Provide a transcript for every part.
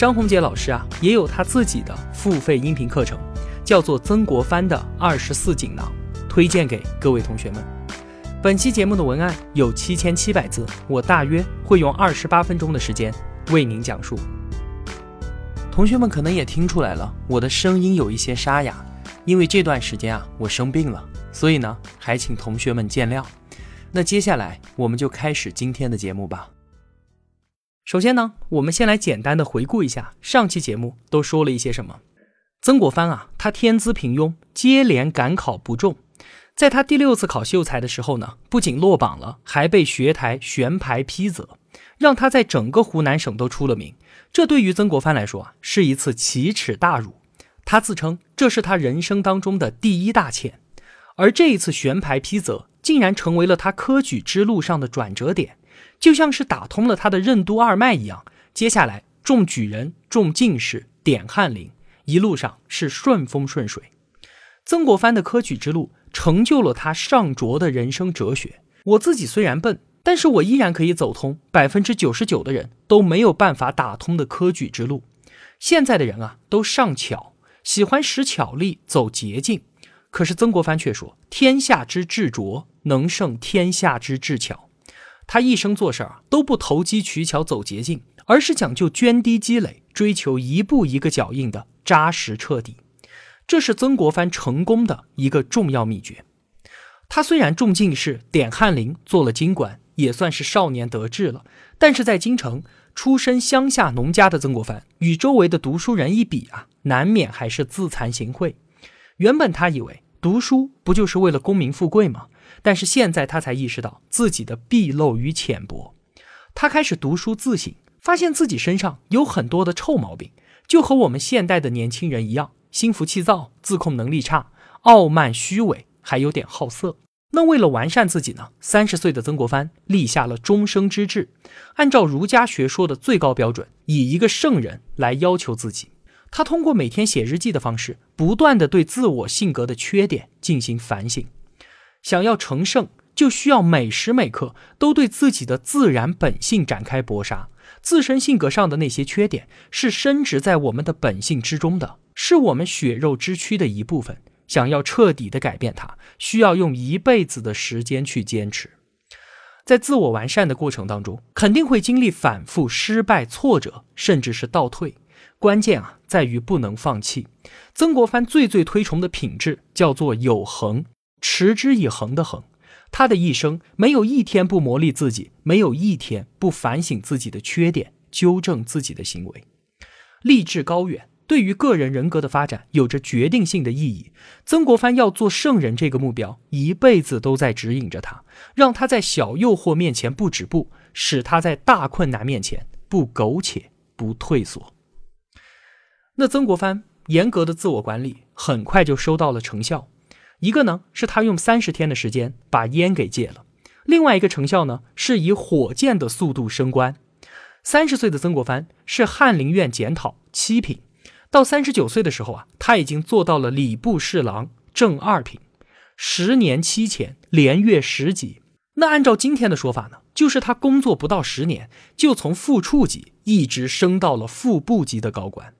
张宏杰老师啊，也有他自己的付费音频课程，叫做《曾国藩的二十四锦囊》，推荐给各位同学们。本期节目的文案有七千七百字，我大约会用二十八分钟的时间为您讲述。同学们可能也听出来了，我的声音有一些沙哑，因为这段时间啊，我生病了，所以呢，还请同学们见谅。那接下来我们就开始今天的节目吧。首先呢，我们先来简单的回顾一下上期节目都说了一些什么。曾国藩啊，他天资平庸，接连赶考不中，在他第六次考秀才的时候呢，不仅落榜了，还被学台悬牌批责，让他在整个湖南省都出了名。这对于曾国藩来说啊，是一次奇耻大辱。他自称这是他人生当中的第一大欠，而这一次悬牌批责，竟然成为了他科举之路上的转折点。就像是打通了他的任督二脉一样，接下来中举人、中进士、点翰林，一路上是顺风顺水。曾国藩的科举之路成就了他上卓的人生哲学。我自己虽然笨，但是我依然可以走通百分之九十九的人都没有办法打通的科举之路。现在的人啊，都尚巧，喜欢使巧力，走捷径。可是曾国藩却说：“天下之至拙，能胜天下之至巧。”他一生做事儿都不投机取巧走捷径，而是讲究涓滴积累，追求一步一个脚印的扎实彻底。这是曾国藩成功的一个重要秘诀。他虽然中进士，点翰林，做了京官，也算是少年得志了。但是在京城出身乡下农家的曾国藩，与周围的读书人一比啊，难免还是自惭形秽。原本他以为读书不就是为了功名富贵吗？但是现在他才意识到自己的鄙陋与浅薄，他开始读书自省，发现自己身上有很多的臭毛病，就和我们现代的年轻人一样，心浮气躁，自控能力差，傲慢虚伪，还有点好色。那为了完善自己呢？三十岁的曾国藩立下了终生之志，按照儒家学说的最高标准，以一个圣人来要求自己。他通过每天写日记的方式，不断的对自我性格的缺点进行反省。想要成圣，就需要每时每刻都对自己的自然本性展开搏杀。自身性格上的那些缺点，是深植在我们的本性之中的，是我们血肉之躯的一部分。想要彻底的改变它，需要用一辈子的时间去坚持。在自我完善的过程当中，肯定会经历反复、失败、挫折，甚至是倒退。关键啊，在于不能放弃。曾国藩最最推崇的品质叫做有恒。持之以恒的恒，他的一生没有一天不磨砺自己，没有一天不反省自己的缺点，纠正自己的行为。立志高远，对于个人人格的发展有着决定性的意义。曾国藩要做圣人这个目标，一辈子都在指引着他，让他在小诱惑面前不止步，使他在大困难面前不苟且、不退缩。那曾国藩严格的自我管理，很快就收到了成效。一个呢，是他用三十天的时间把烟给戒了；另外一个成效呢，是以火箭的速度升官。三十岁的曾国藩是翰林院检讨七品，到三十九岁的时候啊，他已经做到了礼部侍郎正二品，十年七钱，连月十级。那按照今天的说法呢，就是他工作不到十年，就从副处级一直升到了副部级的高官。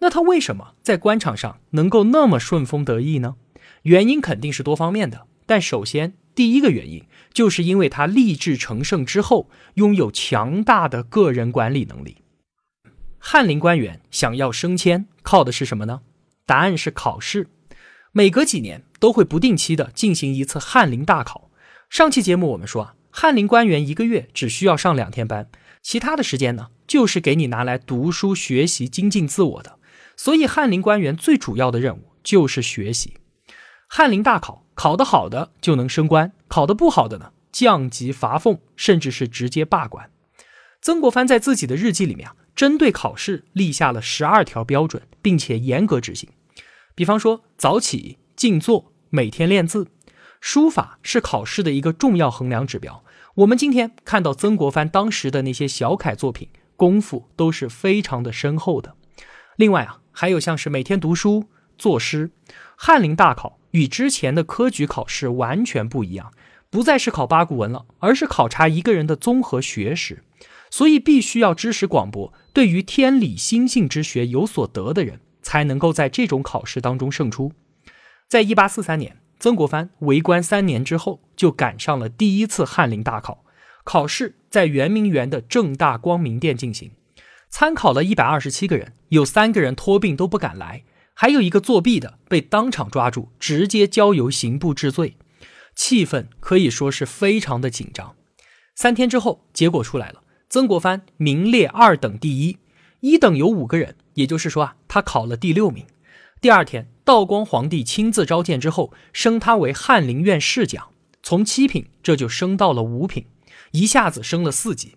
那他为什么在官场上能够那么顺风得意呢？原因肯定是多方面的，但首先第一个原因就是因为他立志成圣之后，拥有强大的个人管理能力。翰林官员想要升迁，靠的是什么呢？答案是考试。每隔几年都会不定期的进行一次翰林大考。上期节目我们说啊，翰林官员一个月只需要上两天班，其他的时间呢，就是给你拿来读书学习、精进自我的。所以翰林官员最主要的任务就是学习。翰林大考考得好的就能升官，考得不好的呢，降级罚俸，甚至是直接罢官。曾国藩在自己的日记里面啊，针对考试立下了十二条标准，并且严格执行。比方说，早起、静坐、每天练字。书法是考试的一个重要衡量指标。我们今天看到曾国藩当时的那些小楷作品，功夫都是非常的深厚的。另外啊，还有像是每天读书、作诗。翰林大考与之前的科举考试完全不一样，不再是考八股文了，而是考察一个人的综合学识。所以，必须要知识广博，对于天理心性之学有所得的人，才能够在这种考试当中胜出。在一八四三年。曾国藩为官三年之后，就赶上了第一次翰林大考。考试在圆明园的正大光明殿进行，参考了一百二十七个人，有三个人托病都不敢来，还有一个作弊的被当场抓住，直接交由刑部治罪。气氛可以说是非常的紧张。三天之后，结果出来了，曾国藩名列二等第一，一等有五个人，也就是说啊，他考了第六名。第二天。道光皇帝亲自召见之后，升他为翰林院侍讲，从七品这就升到了五品，一下子升了四级。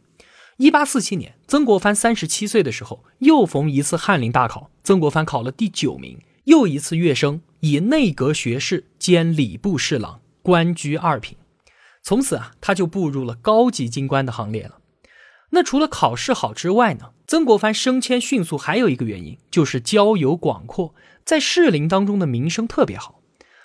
一八四七年，曾国藩三十七岁的时候，又逢一次翰林大考，曾国藩考了第九名，又一次跃升，以内阁学士兼礼部侍郎，官居二品。从此啊，他就步入了高级京官的行列了。那除了考试好之外呢？曾国藩升迁迅速还有一个原因，就是交友广阔。在士林当中的名声特别好。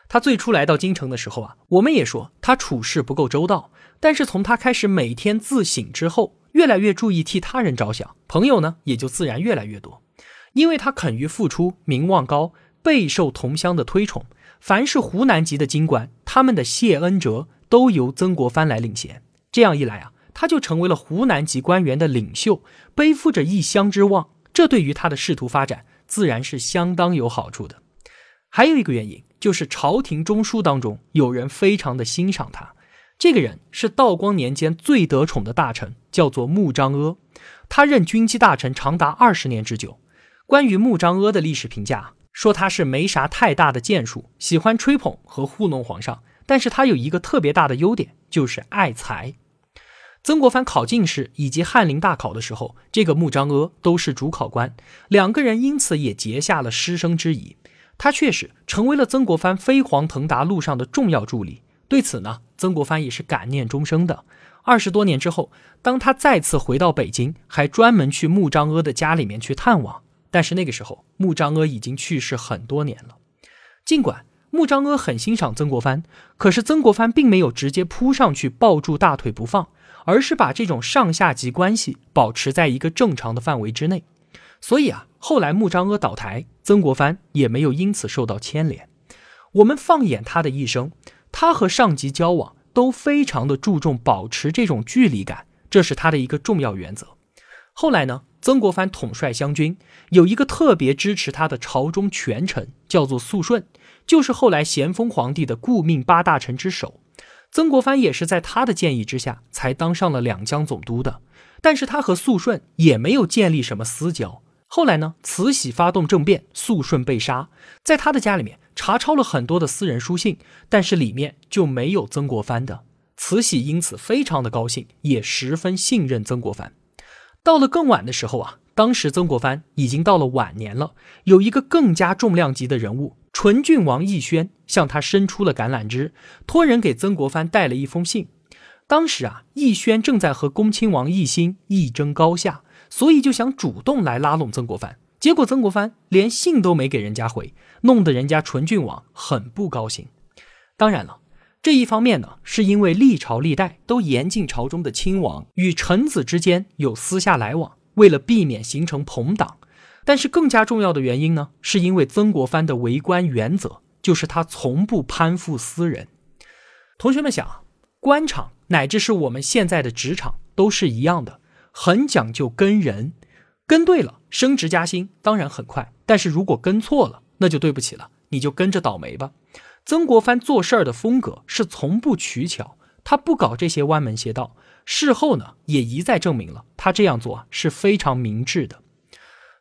他最初来到京城的时候啊，我们也说他处事不够周到。但是从他开始每天自省之后，越来越注意替他人着想，朋友呢也就自然越来越多。因为他肯于付出，名望高，备受同乡的推崇。凡是湖南籍的京官，他们的谢恩折都由曾国藩来领衔。这样一来啊，他就成为了湖南籍官员的领袖，背负着一乡之望。这对于他的仕途发展。自然是相当有好处的。还有一个原因，就是朝廷中枢当中有人非常的欣赏他。这个人是道光年间最得宠的大臣，叫做穆彰阿。他任军机大臣长达二十年之久。关于穆彰阿的历史评价，说他是没啥太大的建树，喜欢吹捧和糊弄皇上。但是他有一个特别大的优点，就是爱才。曾国藩考进士以及翰林大考的时候，这个穆彰阿都是主考官，两个人因此也结下了师生之谊。他确实成为了曾国藩飞黄腾达路上的重要助力。对此呢，曾国藩也是感念终生的。二十多年之后，当他再次回到北京，还专门去穆彰阿的家里面去探望。但是那个时候，穆彰阿已经去世很多年了。尽管穆彰阿很欣赏曾国藩，可是曾国藩并没有直接扑上去抱住大腿不放。而是把这种上下级关系保持在一个正常的范围之内，所以啊，后来穆彰阿倒台，曾国藩也没有因此受到牵连。我们放眼他的一生，他和上级交往都非常的注重保持这种距离感，这是他的一个重要原则。后来呢，曾国藩统帅湘军，有一个特别支持他的朝中权臣，叫做肃顺，就是后来咸丰皇帝的顾命八大臣之首。曾国藩也是在他的建议之下才当上了两江总督的，但是他和肃顺也没有建立什么私交。后来呢，慈禧发动政变，肃顺被杀，在他的家里面查抄了很多的私人书信，但是里面就没有曾国藩的。慈禧因此非常的高兴，也十分信任曾国藩。到了更晚的时候啊，当时曾国藩已经到了晚年了，有一个更加重量级的人物。纯郡王奕轩向他伸出了橄榄枝，托人给曾国藩带了一封信。当时啊，奕轩正在和恭亲王奕欣一争高下，所以就想主动来拉拢曾国藩。结果曾国藩连信都没给人家回，弄得人家纯郡王很不高兴。当然了，这一方面呢，是因为历朝历代都严禁朝中的亲王与臣子之间有私下来往，为了避免形成朋党。但是更加重要的原因呢，是因为曾国藩的为官原则就是他从不攀附私人。同学们想，官场乃至是我们现在的职场都是一样的，很讲究跟人，跟对了升职加薪当然很快，但是如果跟错了，那就对不起了，你就跟着倒霉吧。曾国藩做事儿的风格是从不取巧，他不搞这些歪门邪道。事后呢，也一再证明了他这样做是非常明智的。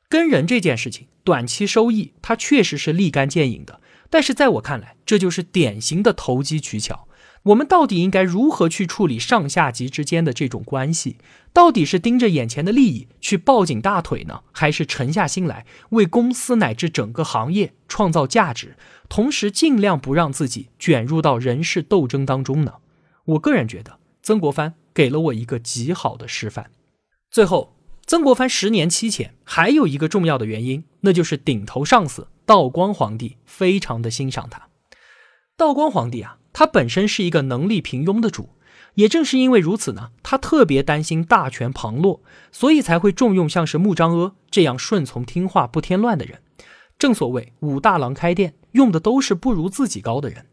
跟人这件事情，短期收益他确实是立竿见影的，但是在我看来，这就是典型的投机取巧。我们到底应该如何去处理上下级之间的这种关系？到底是盯着眼前的利益去抱紧大腿呢，还是沉下心来为公司乃至整个行业创造价值，同时尽量不让自己卷入到人事斗争当中呢？我个人觉得，曾国藩给了我一个极好的示范。最后，曾国藩十年期前还有一个重要的原因，那就是顶头上司道光皇帝非常的欣赏他。道光皇帝啊。他本身是一个能力平庸的主，也正是因为如此呢，他特别担心大权旁落，所以才会重用像是穆彰阿这样顺从听话不添乱的人。正所谓武大郎开店，用的都是不如自己高的人。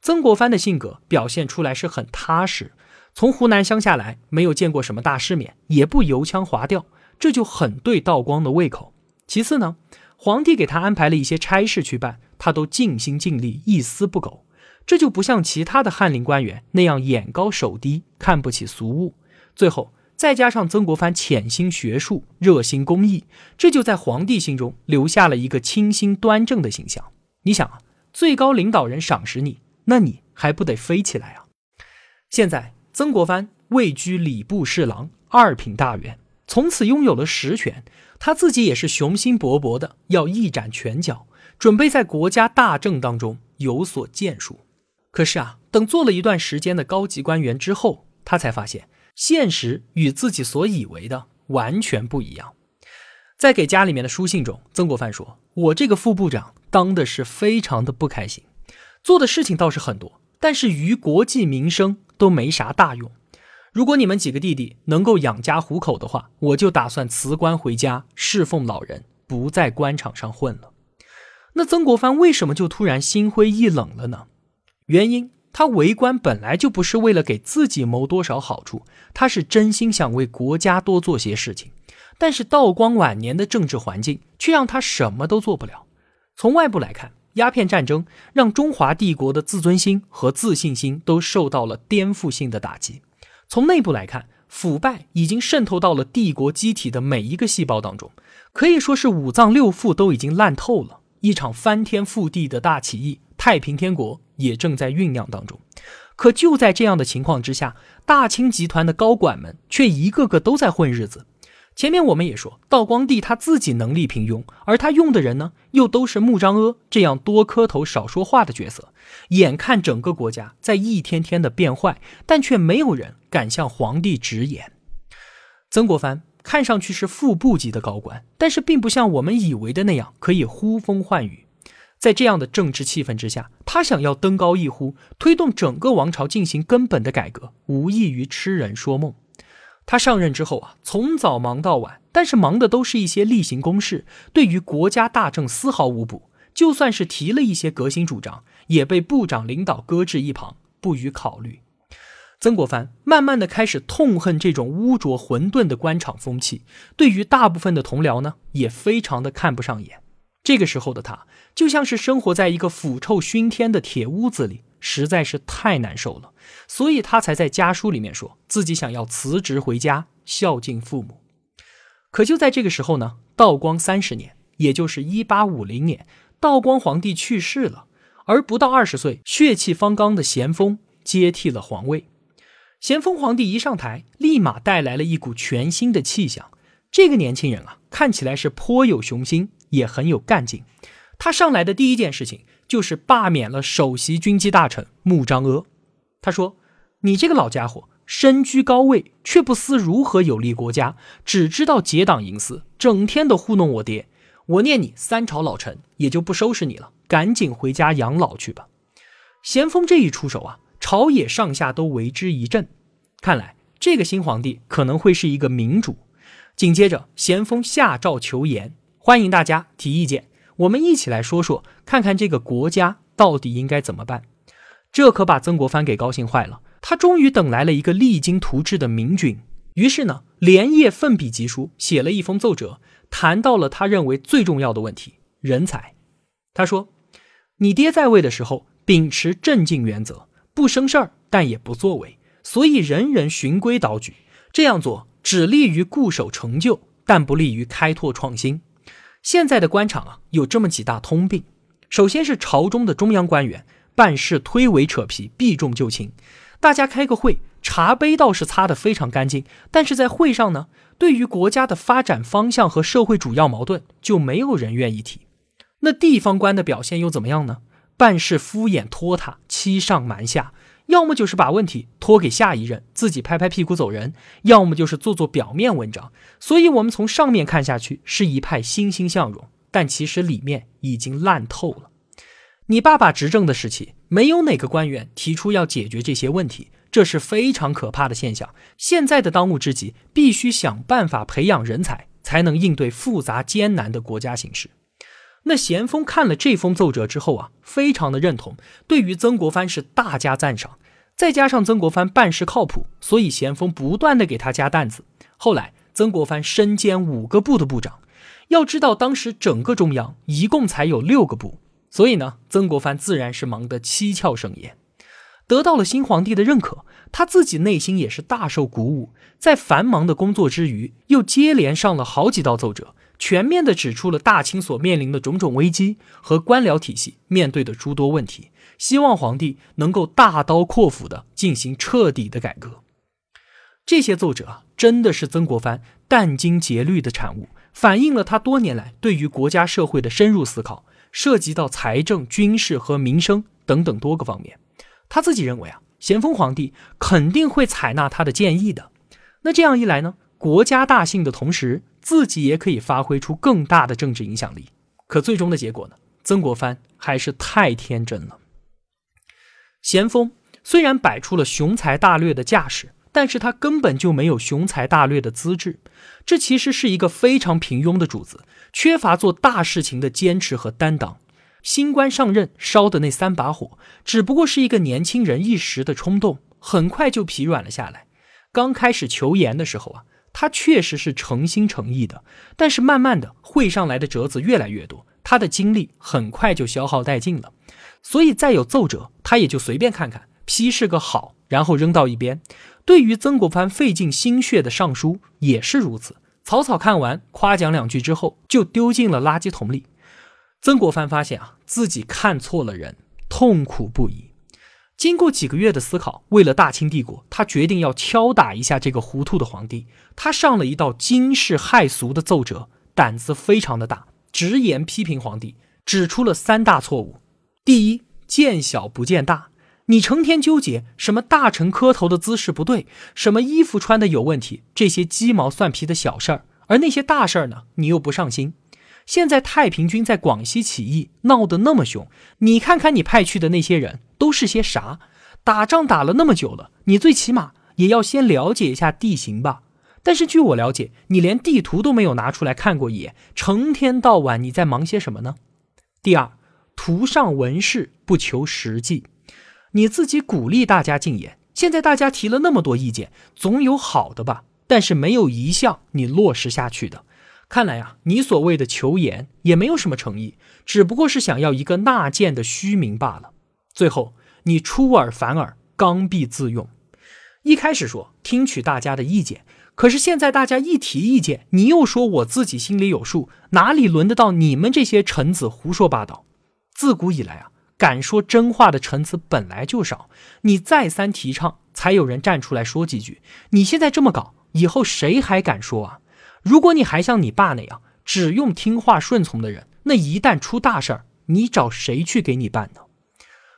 曾国藩的性格表现出来是很踏实，从湖南乡下来，没有见过什么大世面，也不油腔滑调，这就很对道光的胃口。其次呢，皇帝给他安排了一些差事去办，他都尽心尽力，一丝不苟。这就不像其他的翰林官员那样眼高手低，看不起俗物。最后再加上曾国藩潜心学术，热心公益，这就在皇帝心中留下了一个清新端正的形象。你想啊，最高领导人赏识你，那你还不得飞起来啊？现在曾国藩位居礼部侍郎、二品大员，从此拥有了实权，他自己也是雄心勃勃的要一展拳脚，准备在国家大政当中有所建树。可是啊，等做了一段时间的高级官员之后，他才发现现实与自己所以为的完全不一样。在给家里面的书信中，曾国藩说：“我这个副部长当的是非常的不开心，做的事情倒是很多，但是于国计民生都没啥大用。如果你们几个弟弟能够养家糊口的话，我就打算辞官回家侍奉老人，不在官场上混了。”那曾国藩为什么就突然心灰意冷了呢？原因，他为官本来就不是为了给自己谋多少好处，他是真心想为国家多做些事情。但是道光晚年的政治环境却让他什么都做不了。从外部来看，鸦片战争让中华帝国的自尊心和自信心都受到了颠覆性的打击；从内部来看，腐败已经渗透到了帝国机体的每一个细胞当中，可以说是五脏六腑都已经烂透了。一场翻天覆地的大起义，太平天国。也正在酝酿当中，可就在这样的情况之下，大清集团的高管们却一个个都在混日子。前面我们也说，道光帝他自己能力平庸，而他用的人呢，又都是穆彰阿这样多磕头少说话的角色。眼看整个国家在一天天的变坏，但却没有人敢向皇帝直言。曾国藩看上去是副部级的高官，但是并不像我们以为的那样可以呼风唤雨。在这样的政治气氛之下，他想要登高一呼，推动整个王朝进行根本的改革，无异于痴人说梦。他上任之后啊，从早忙到晚，但是忙的都是一些例行公事，对于国家大政丝毫无补。就算是提了一些革新主张，也被部长领导搁置一旁，不予考虑。曾国藩慢慢的开始痛恨这种污浊混沌的官场风气，对于大部分的同僚呢，也非常的看不上眼。这个时候的他。就像是生活在一个腐臭熏天的铁屋子里，实在是太难受了，所以他才在家书里面说自己想要辞职回家孝敬父母。可就在这个时候呢，道光三十年，也就是一八五零年，道光皇帝去世了，而不到二十岁、血气方刚的咸丰接替了皇位。咸丰皇帝一上台，立马带来了一股全新的气象。这个年轻人啊，看起来是颇有雄心，也很有干劲。他上来的第一件事情就是罢免了首席军机大臣穆彰阿。他说：“你这个老家伙身居高位，却不思如何有利国家，只知道结党营私，整天的糊弄我爹。我念你三朝老臣，也就不收拾你了，赶紧回家养老去吧。”咸丰这一出手啊，朝野上下都为之一振。看来这个新皇帝可能会是一个明主。紧接着，咸丰下诏求言，欢迎大家提意见。我们一起来说说，看看这个国家到底应该怎么办。这可把曾国藩给高兴坏了，他终于等来了一个励精图治的明君。于是呢，连夜奋笔疾书，写了一封奏折，谈到了他认为最重要的问题——人才。他说：“你爹在位的时候，秉持镇静原则，不生事儿，但也不作为，所以人人循规蹈矩。这样做只利于固守成就，但不利于开拓创新。”现在的官场啊，有这么几大通病。首先是朝中的中央官员办事推诿扯皮，避重就轻。大家开个会，茶杯倒是擦得非常干净，但是在会上呢，对于国家的发展方向和社会主要矛盾，就没有人愿意提。那地方官的表现又怎么样呢？办事敷衍拖沓，欺上瞒下，要么就是把问题拖给下一任，自己拍拍屁股走人；要么就是做做表面文章。所以，我们从上面看下去是一派欣欣向荣，但其实里面已经烂透了。你爸爸执政的时期，没有哪个官员提出要解决这些问题，这是非常可怕的现象。现在的当务之急，必须想办法培养人才，才能应对复杂艰难的国家形势。那咸丰看了这封奏折之后啊，非常的认同，对于曾国藩是大加赞赏。再加上曾国藩办事靠谱，所以咸丰不断的给他加担子。后来，曾国藩身兼五个部的部长。要知道，当时整个中央一共才有六个部。所以呢，曾国藩自然是忙得七窍生烟，得到了新皇帝的认可，他自己内心也是大受鼓舞。在繁忙的工作之余，又接连上了好几道奏折，全面的指出了大清所面临的种种危机和官僚体系面对的诸多问题，希望皇帝能够大刀阔斧的进行彻底的改革。这些奏折真的是曾国藩殚精竭虑的产物，反映了他多年来对于国家社会的深入思考。涉及到财政、军事和民生等等多个方面，他自己认为啊，咸丰皇帝肯定会采纳他的建议的。那这样一来呢，国家大幸的同时，自己也可以发挥出更大的政治影响力。可最终的结果呢，曾国藩还是太天真了。咸丰虽然摆出了雄才大略的架势，但是他根本就没有雄才大略的资质，这其实是一个非常平庸的主子。缺乏做大事情的坚持和担当，新官上任烧的那三把火，只不过是一个年轻人一时的冲动，很快就疲软了下来。刚开始求言的时候啊，他确实是诚心诚意的，但是慢慢的会上来的折子越来越多，他的精力很快就消耗殆尽了。所以再有奏折，他也就随便看看，批示个好，然后扔到一边。对于曾国藩费尽心血的上书也是如此。草草看完，夸奖两句之后，就丢进了垃圾桶里。曾国藩发现啊，自己看错了人，痛苦不已。经过几个月的思考，为了大清帝国，他决定要敲打一下这个糊涂的皇帝。他上了一道惊世骇俗的奏折，胆子非常的大，直言批评皇帝，指出了三大错误：第一，见小不见大。你成天纠结什么大臣磕头的姿势不对，什么衣服穿的有问题，这些鸡毛蒜皮的小事儿，而那些大事儿呢，你又不上心。现在太平军在广西起义闹得那么凶，你看看你派去的那些人都是些啥？打仗打了那么久了，你最起码也要先了解一下地形吧。但是据我了解，你连地图都没有拿出来看过一眼，成天到晚你在忙些什么呢？第二，图上文饰不求实际。你自己鼓励大家禁言，现在大家提了那么多意见，总有好的吧？但是没有一项你落实下去的。看来啊，你所谓的求言也没有什么诚意，只不过是想要一个纳谏的虚名罢了。最后，你出尔反尔，刚愎自用。一开始说听取大家的意见，可是现在大家一提意见，你又说我自己心里有数，哪里轮得到你们这些臣子胡说八道？自古以来啊。敢说真话的臣子本来就少，你再三提倡，才有人站出来说几句。你现在这么搞，以后谁还敢说啊？如果你还像你爸那样，只用听话顺从的人，那一旦出大事儿，你找谁去给你办呢？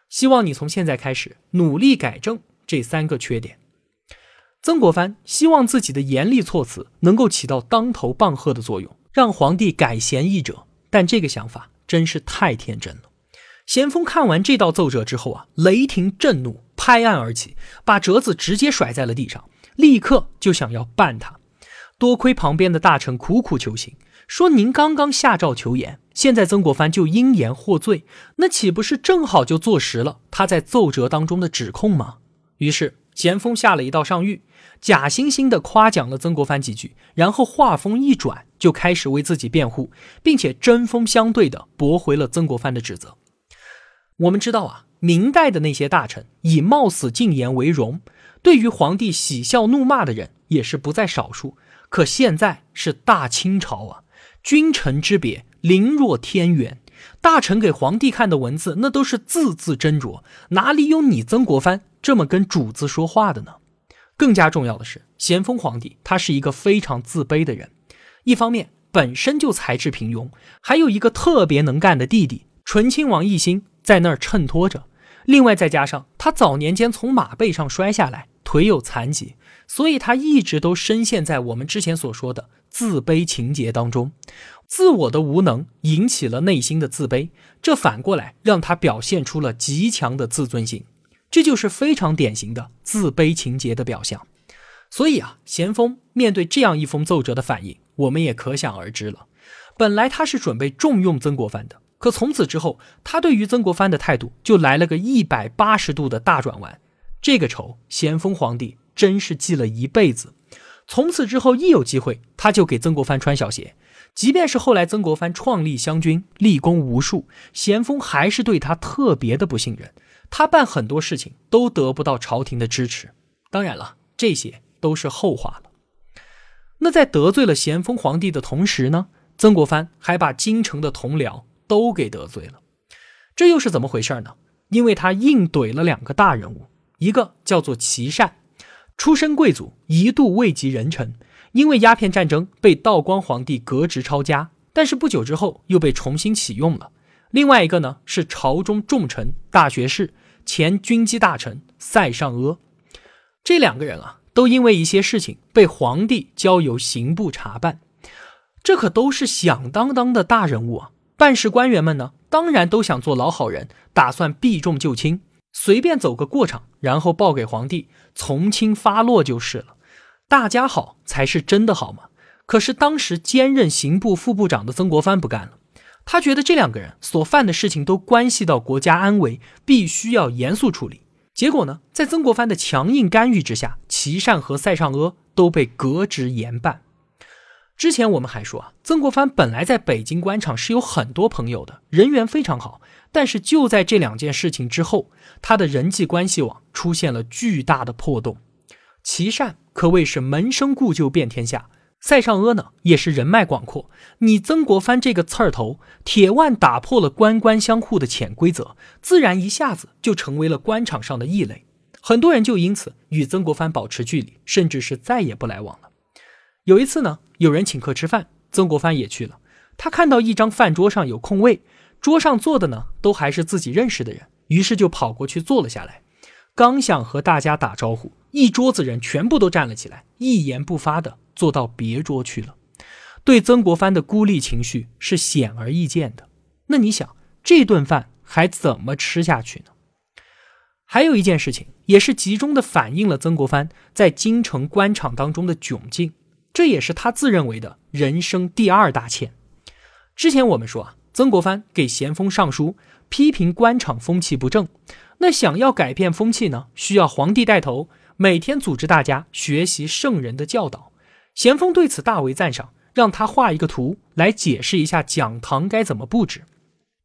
希望你从现在开始努力改正这三个缺点。曾国藩希望自己的严厉措辞能够起到当头棒喝的作用，让皇帝改贤易辙。但这个想法真是太天真了。咸丰看完这道奏折之后啊，雷霆震怒，拍案而起，把折子直接甩在了地上，立刻就想要办他。多亏旁边的大臣苦苦求情，说您刚刚下诏求言，现在曾国藩就因言获罪，那岂不是正好就坐实了他在奏折当中的指控吗？于是咸丰下了一道上谕，假惺惺地夸奖了曾国藩几句，然后话锋一转，就开始为自己辩护，并且针锋相对地驳回了曾国藩的指责。我们知道啊，明代的那些大臣以冒死进言为荣，对于皇帝喜笑怒骂的人也是不在少数。可现在是大清朝啊，君臣之别凌若天元，大臣给皇帝看的文字，那都是字字斟酌，哪里有你曾国藩这么跟主子说话的呢？更加重要的是，咸丰皇帝他是一个非常自卑的人，一方面本身就才智平庸，还有一个特别能干的弟弟醇亲王奕欣在那儿衬托着，另外再加上他早年间从马背上摔下来，腿有残疾，所以他一直都深陷在我们之前所说的自卑情节当中，自我的无能引起了内心的自卑，这反过来让他表现出了极强的自尊心。这就是非常典型的自卑情节的表象，所以啊，咸丰面对这样一封奏折的反应，我们也可想而知了。本来他是准备重用曾国藩的，可从此之后，他对于曾国藩的态度就来了个一百八十度的大转弯。这个仇，咸丰皇帝真是记了一辈子。从此之后，一有机会，他就给曾国藩穿小鞋。即便是后来曾国藩创立湘军，立功无数，咸丰还是对他特别的不信任。他办很多事情都得不到朝廷的支持，当然了，这些都是后话了。那在得罪了咸丰皇帝的同时呢，曾国藩还把京城的同僚都给得罪了，这又是怎么回事呢？因为他硬怼了两个大人物，一个叫做琦善，出身贵族，一度位极人臣，因为鸦片战争被道光皇帝革职抄家，但是不久之后又被重新启用了。另外一个呢是朝中重臣、大学士。前军机大臣塞尚阿，这两个人啊，都因为一些事情被皇帝交由刑部查办，这可都是响当当的大人物啊！办事官员们呢，当然都想做老好人，打算避重就轻，随便走个过场，然后报给皇帝，从轻发落就是了。大家好才是真的好嘛！可是当时兼任刑部副部长的曾国藩不干了。他觉得这两个人所犯的事情都关系到国家安危，必须要严肃处理。结果呢，在曾国藩的强硬干预之下，琦善和塞尚阿都被革职严办。之前我们还说啊，曾国藩本来在北京官场是有很多朋友的，人缘非常好。但是就在这两件事情之后，他的人际关系网出现了巨大的破洞。琦善可谓是门生故旧遍天下。塞尚阿呢，也是人脉广阔。你曾国藩这个刺儿头，铁腕打破了官官相护的潜规则，自然一下子就成为了官场上的异类。很多人就因此与曾国藩保持距离，甚至是再也不来往了。有一次呢，有人请客吃饭，曾国藩也去了。他看到一张饭桌上有空位，桌上坐的呢都还是自己认识的人，于是就跑过去坐了下来。刚想和大家打招呼，一桌子人全部都站了起来，一言不发的。坐到别桌去了，对曾国藩的孤立情绪是显而易见的。那你想，这顿饭还怎么吃下去呢？还有一件事情，也是集中的反映了曾国藩在京城官场当中的窘境，这也是他自认为的人生第二大欠。之前我们说啊，曾国藩给咸丰上书，批评官场风气不正。那想要改变风气呢，需要皇帝带头，每天组织大家学习圣人的教导。咸丰对此大为赞赏，让他画一个图来解释一下讲堂该怎么布置。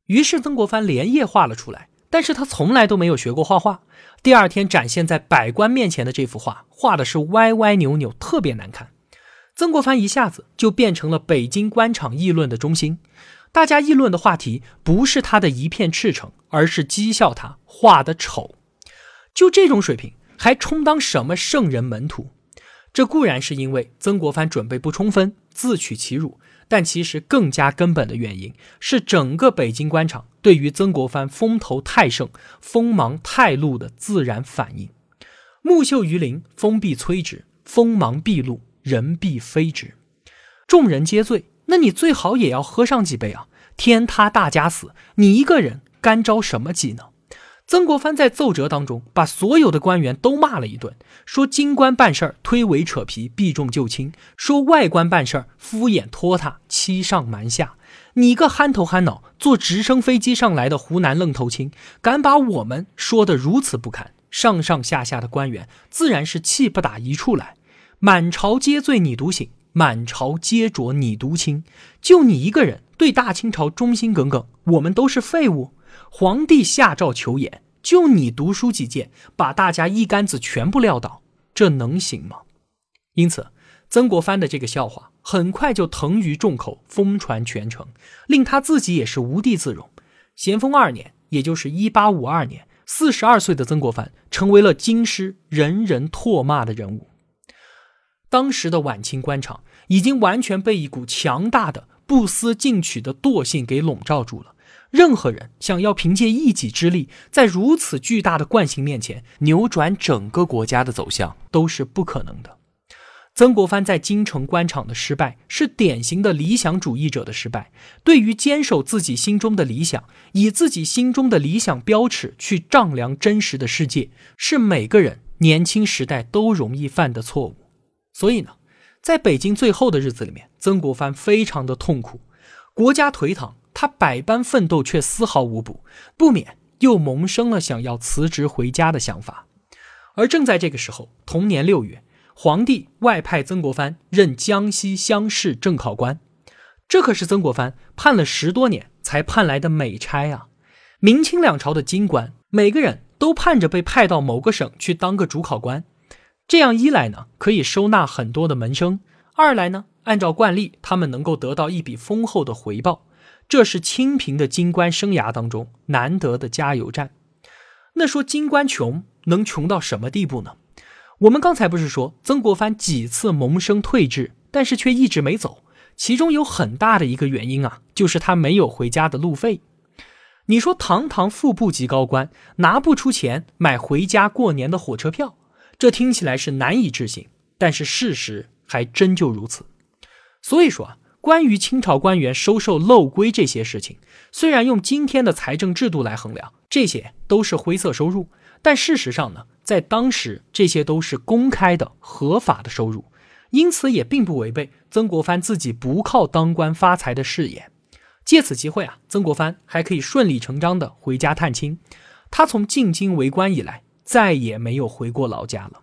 于是曾国藩连夜画了出来，但是他从来都没有学过画画。第二天展现在百官面前的这幅画，画的是歪歪扭扭，特别难看。曾国藩一下子就变成了北京官场议论的中心，大家议论的话题不是他的一片赤诚，而是讥笑他画的丑。就这种水平，还充当什么圣人门徒？这固然是因为曾国藩准备不充分，自取其辱，但其实更加根本的原因是整个北京官场对于曾国藩风头太盛、锋芒太露的自然反应。木秀于林，风必摧之；锋芒毕露，人必非之。众人皆醉，那你最好也要喝上几杯啊！天塌大家死，你一个人干着什么急呢？曾国藩在奏折当中把所有的官员都骂了一顿，说京官办事儿推诿扯皮、避重就轻；说外官办事儿敷衍拖沓、欺上瞒下。你个憨头憨脑，坐直升飞机上来的湖南愣头青，敢把我们说的如此不堪！上上下下的官员自然是气不打一处来。满朝皆醉你独醒，满朝皆浊你独清。就你一个人对大清朝忠心耿耿，我们都是废物。皇帝下诏求演，就你读书几件，把大家一竿子全部撂倒，这能行吗？因此，曾国藩的这个笑话很快就腾于众口，疯传全城，令他自己也是无地自容。咸丰二年，也就是一八五二年，四十二岁的曾国藩成为了京师人人唾骂的人物。当时的晚清官场已经完全被一股强大的、不思进取的惰性给笼罩住了。任何人想要凭借一己之力，在如此巨大的惯性面前扭转整个国家的走向，都是不可能的。曾国藩在京城官场的失败，是典型的理想主义者的失败。对于坚守自己心中的理想，以自己心中的理想标尺去丈量真实的世界，是每个人年轻时代都容易犯的错误。所以呢，在北京最后的日子里面，曾国藩非常的痛苦，国家颓唐，他百般奋斗却丝毫无补，不免又萌生了想要辞职回家的想法。而正在这个时候，同年六月。皇帝外派曾国藩任江西乡试正考官，这可是曾国藩盼了十多年才盼来的美差啊！明清两朝的京官，每个人都盼着被派到某个省去当个主考官。这样一来呢，可以收纳很多的门生；二来呢，按照惯例，他们能够得到一笔丰厚的回报。这是清贫的京官生涯当中难得的加油站。那说京官穷，能穷到什么地步呢？我们刚才不是说曾国藩几次萌生退志，但是却一直没走，其中有很大的一个原因啊，就是他没有回家的路费。你说堂堂副部级高官拿不出钱买回家过年的火车票，这听起来是难以置信，但是事实还真就如此。所以说啊，关于清朝官员收受漏规这些事情，虽然用今天的财政制度来衡量，这些都是灰色收入，但事实上呢？在当时，这些都是公开的、合法的收入，因此也并不违背曾国藩自己不靠当官发财的誓言。借此机会啊，曾国藩还可以顺理成章的回家探亲。他从进京为官以来，再也没有回过老家了。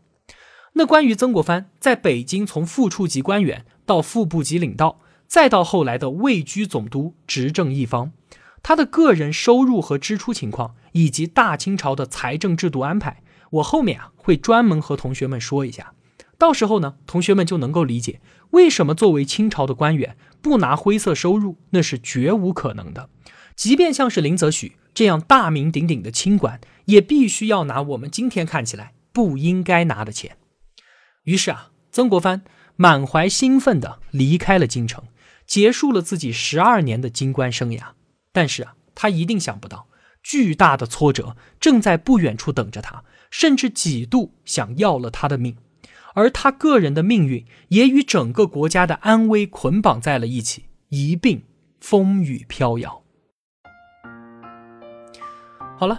那关于曾国藩在北京从副处级官员到副部级领导，再到后来的位居总督、执政一方，他的个人收入和支出情况，以及大清朝的财政制度安排。我后面啊会专门和同学们说一下，到时候呢，同学们就能够理解为什么作为清朝的官员不拿灰色收入那是绝无可能的。即便像是林则徐这样大名鼎鼎的清官，也必须要拿我们今天看起来不应该拿的钱。于是啊，曾国藩满怀兴奋地离开了京城，结束了自己十二年的京官生涯。但是啊，他一定想不到，巨大的挫折正在不远处等着他。甚至几度想要了他的命，而他个人的命运也与整个国家的安危捆绑在了一起，一并风雨飘摇。好了，